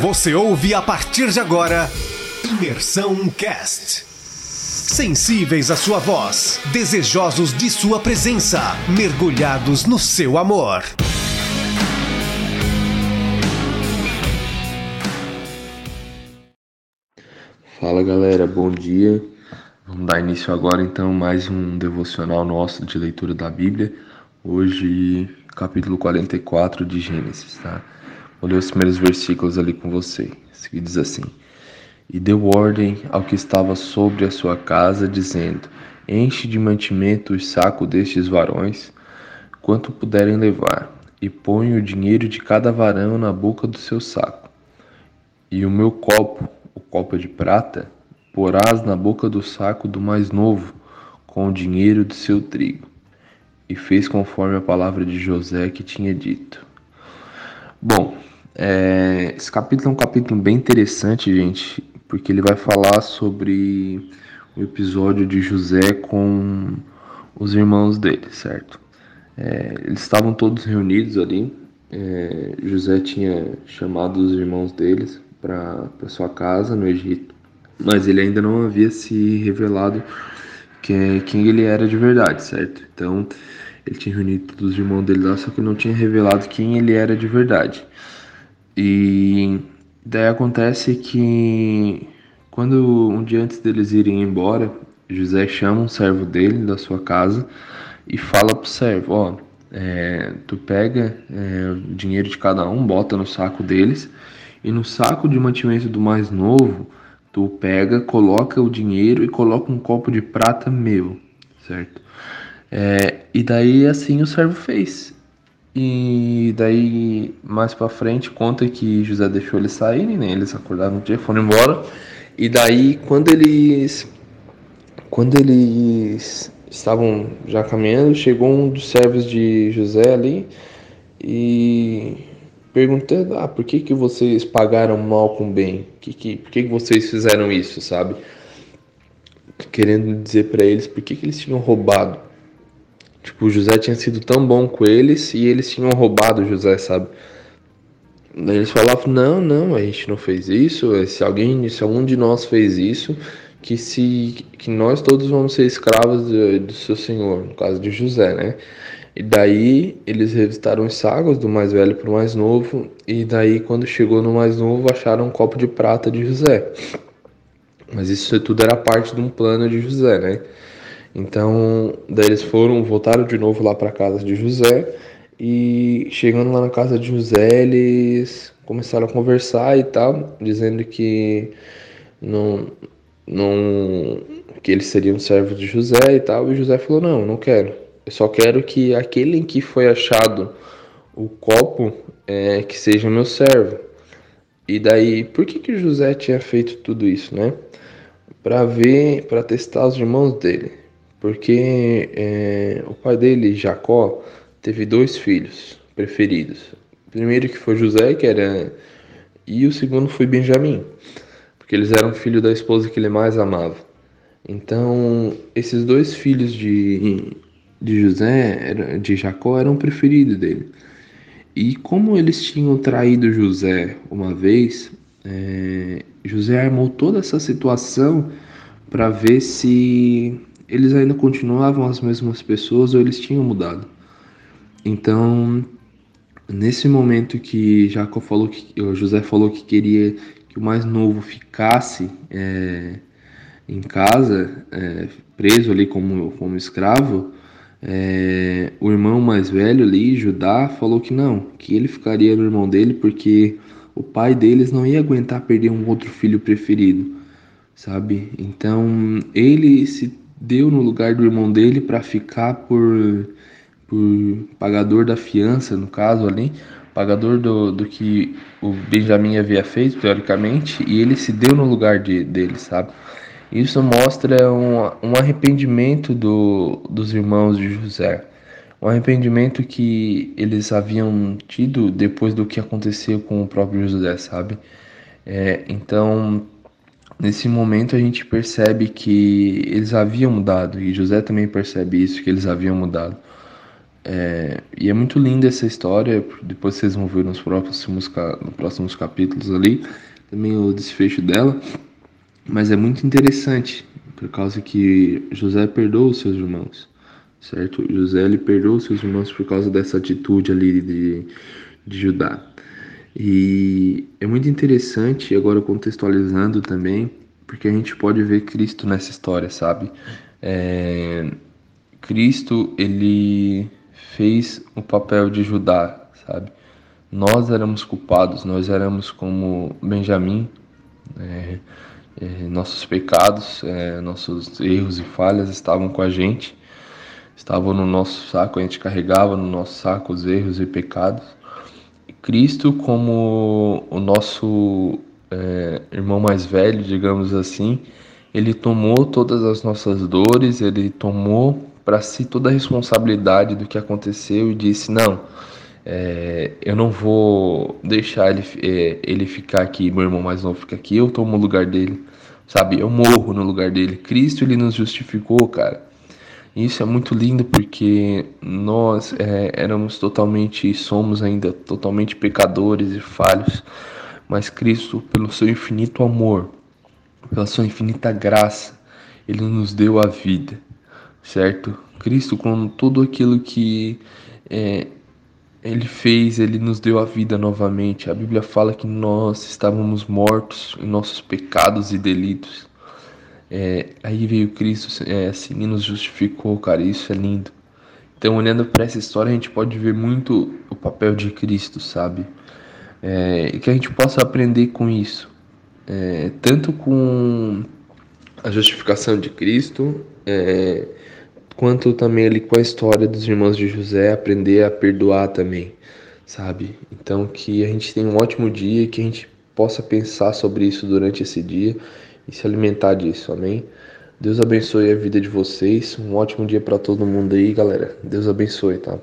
Você ouve a partir de agora Imersão Cast. Sensíveis à sua voz, desejosos de sua presença, mergulhados no seu amor. Fala galera, bom dia. Vamos dar início agora então mais um devocional nosso de leitura da Bíblia. Hoje, capítulo 44 de Gênesis, tá? Vou ler os primeiros versículos ali com você, que diz assim: E deu ordem ao que estava sobre a sua casa, dizendo: Enche de mantimento o saco destes varões, quanto puderem levar, e põe o dinheiro de cada varão na boca do seu saco. E o meu copo, o copo de prata, porás na boca do saco do mais novo, com o dinheiro do seu trigo. E fez conforme a palavra de José que tinha dito. Bom, é, esse capítulo é um capítulo bem interessante, gente, porque ele vai falar sobre o episódio de José com os irmãos dele, certo? É, eles estavam todos reunidos ali. É, José tinha chamado os irmãos deles para sua casa no Egito, mas ele ainda não havia se revelado quem, quem ele era de verdade, certo? Então ele tinha reunido todos os irmãos dele lá, só que não tinha revelado quem ele era de verdade. E daí acontece que quando um dia antes deles irem embora, José chama um servo dele da sua casa e fala pro servo, ó, é, tu pega é, o dinheiro de cada um, bota no saco deles e no saco de mantimento do mais novo, tu pega, coloca o dinheiro e coloca um copo de prata meu, certo? É, e daí assim o servo fez. E daí, mais pra frente, conta que José deixou eles saírem, né? Eles acordaram no dia, foram embora. E daí, quando eles. Quando eles estavam já caminhando, chegou um dos servos de José ali e perguntando: Ah, por que, que vocês pagaram mal com bem? Que, que, por que, que vocês fizeram isso, sabe? Querendo dizer para eles por que, que eles tinham roubado Tipo, o José tinha sido tão bom com eles e eles tinham roubado o José, sabe? Eles falavam: não, não, a gente não fez isso. Se alguém, se algum de nós fez isso, que se que nós todos vamos ser escravos do, do seu senhor, no caso de José, né? E daí eles revistaram os sagos do mais velho para o mais novo, e daí quando chegou no mais novo acharam um copo de prata de José. Mas isso tudo era parte de um plano de José, né? Então, daí eles foram, voltaram de novo lá para casa de José e chegando lá na casa de José, eles começaram a conversar e tal, dizendo que não não que eles seriam servos de José e tal, e José falou: "Não, não quero. Eu só quero que aquele em que foi achado o copo é, que seja meu servo". E daí, por que que José tinha feito tudo isso, né? Para ver, para testar os irmãos dele porque é, o pai dele, Jacó, teve dois filhos preferidos. O primeiro que foi José, que era e o segundo foi Benjamim, porque eles eram filhos da esposa que ele mais amava. Então, esses dois filhos de, de José, de Jacó, eram preferidos dele. E como eles tinham traído José uma vez, é, José armou toda essa situação para ver se eles ainda continuavam as mesmas pessoas ou eles tinham mudado. Então, nesse momento que Jacó falou que José falou que queria que o mais novo ficasse é, em casa, é, preso ali como, como escravo, é, o irmão mais velho ali, Judá, falou que não, que ele ficaria no irmão dele porque o pai deles não ia aguentar perder um outro filho preferido, sabe? Então ele se deu no lugar do irmão dele para ficar por, por pagador da fiança, no caso ali, pagador do, do que o Benjamin havia feito, teoricamente, e ele se deu no lugar de, dele, sabe? Isso mostra um, um arrependimento do, dos irmãos de José, um arrependimento que eles haviam tido depois do que aconteceu com o próprio José, sabe? É, então, Nesse momento a gente percebe que eles haviam mudado, e José também percebe isso, que eles haviam mudado. É, e é muito linda essa história, depois vocês vão ver nos próximos, nos próximos capítulos ali, também o desfecho dela. Mas é muito interessante, por causa que José perdoa os seus irmãos, certo? José ele perdoa os seus irmãos por causa dessa atitude ali de, de Judá. E é muito interessante, agora contextualizando também, porque a gente pode ver Cristo nessa história, sabe? É, Cristo, ele fez o papel de Judá, sabe? Nós éramos culpados, nós éramos como Benjamim, é, é, nossos pecados, é, nossos erros e falhas estavam com a gente, estavam no nosso saco, a gente carregava no nosso saco os erros e pecados. Cristo como o nosso é, irmão mais velho, digamos assim, ele tomou todas as nossas dores, ele tomou para si toda a responsabilidade do que aconteceu e disse: Não, é, eu não vou deixar ele, é, ele ficar aqui, meu irmão mais novo fica aqui, eu tomo o lugar dele, sabe? Eu morro no lugar dele. Cristo, ele nos justificou, cara. Isso é muito lindo porque nós é, éramos totalmente, somos ainda totalmente pecadores e falhos, mas Cristo, pelo seu infinito amor, pela sua infinita graça, ele nos deu a vida, certo? Cristo, com tudo aquilo que é, ele fez, ele nos deu a vida novamente. A Bíblia fala que nós estávamos mortos em nossos pecados e delitos é, aí veio Cristo é, assim nos justificou, cara. Isso é lindo. Então, olhando para essa história, a gente pode ver muito o papel de Cristo, sabe? É, e que a gente possa aprender com isso, é, tanto com a justificação de Cristo, é, quanto também ali com a história dos irmãos de José, aprender a perdoar também, sabe? Então, que a gente tenha um ótimo dia, que a gente possa pensar sobre isso durante esse dia e se alimentar disso, amém? Deus abençoe a vida de vocês. Um ótimo dia para todo mundo aí, galera. Deus abençoe, tá?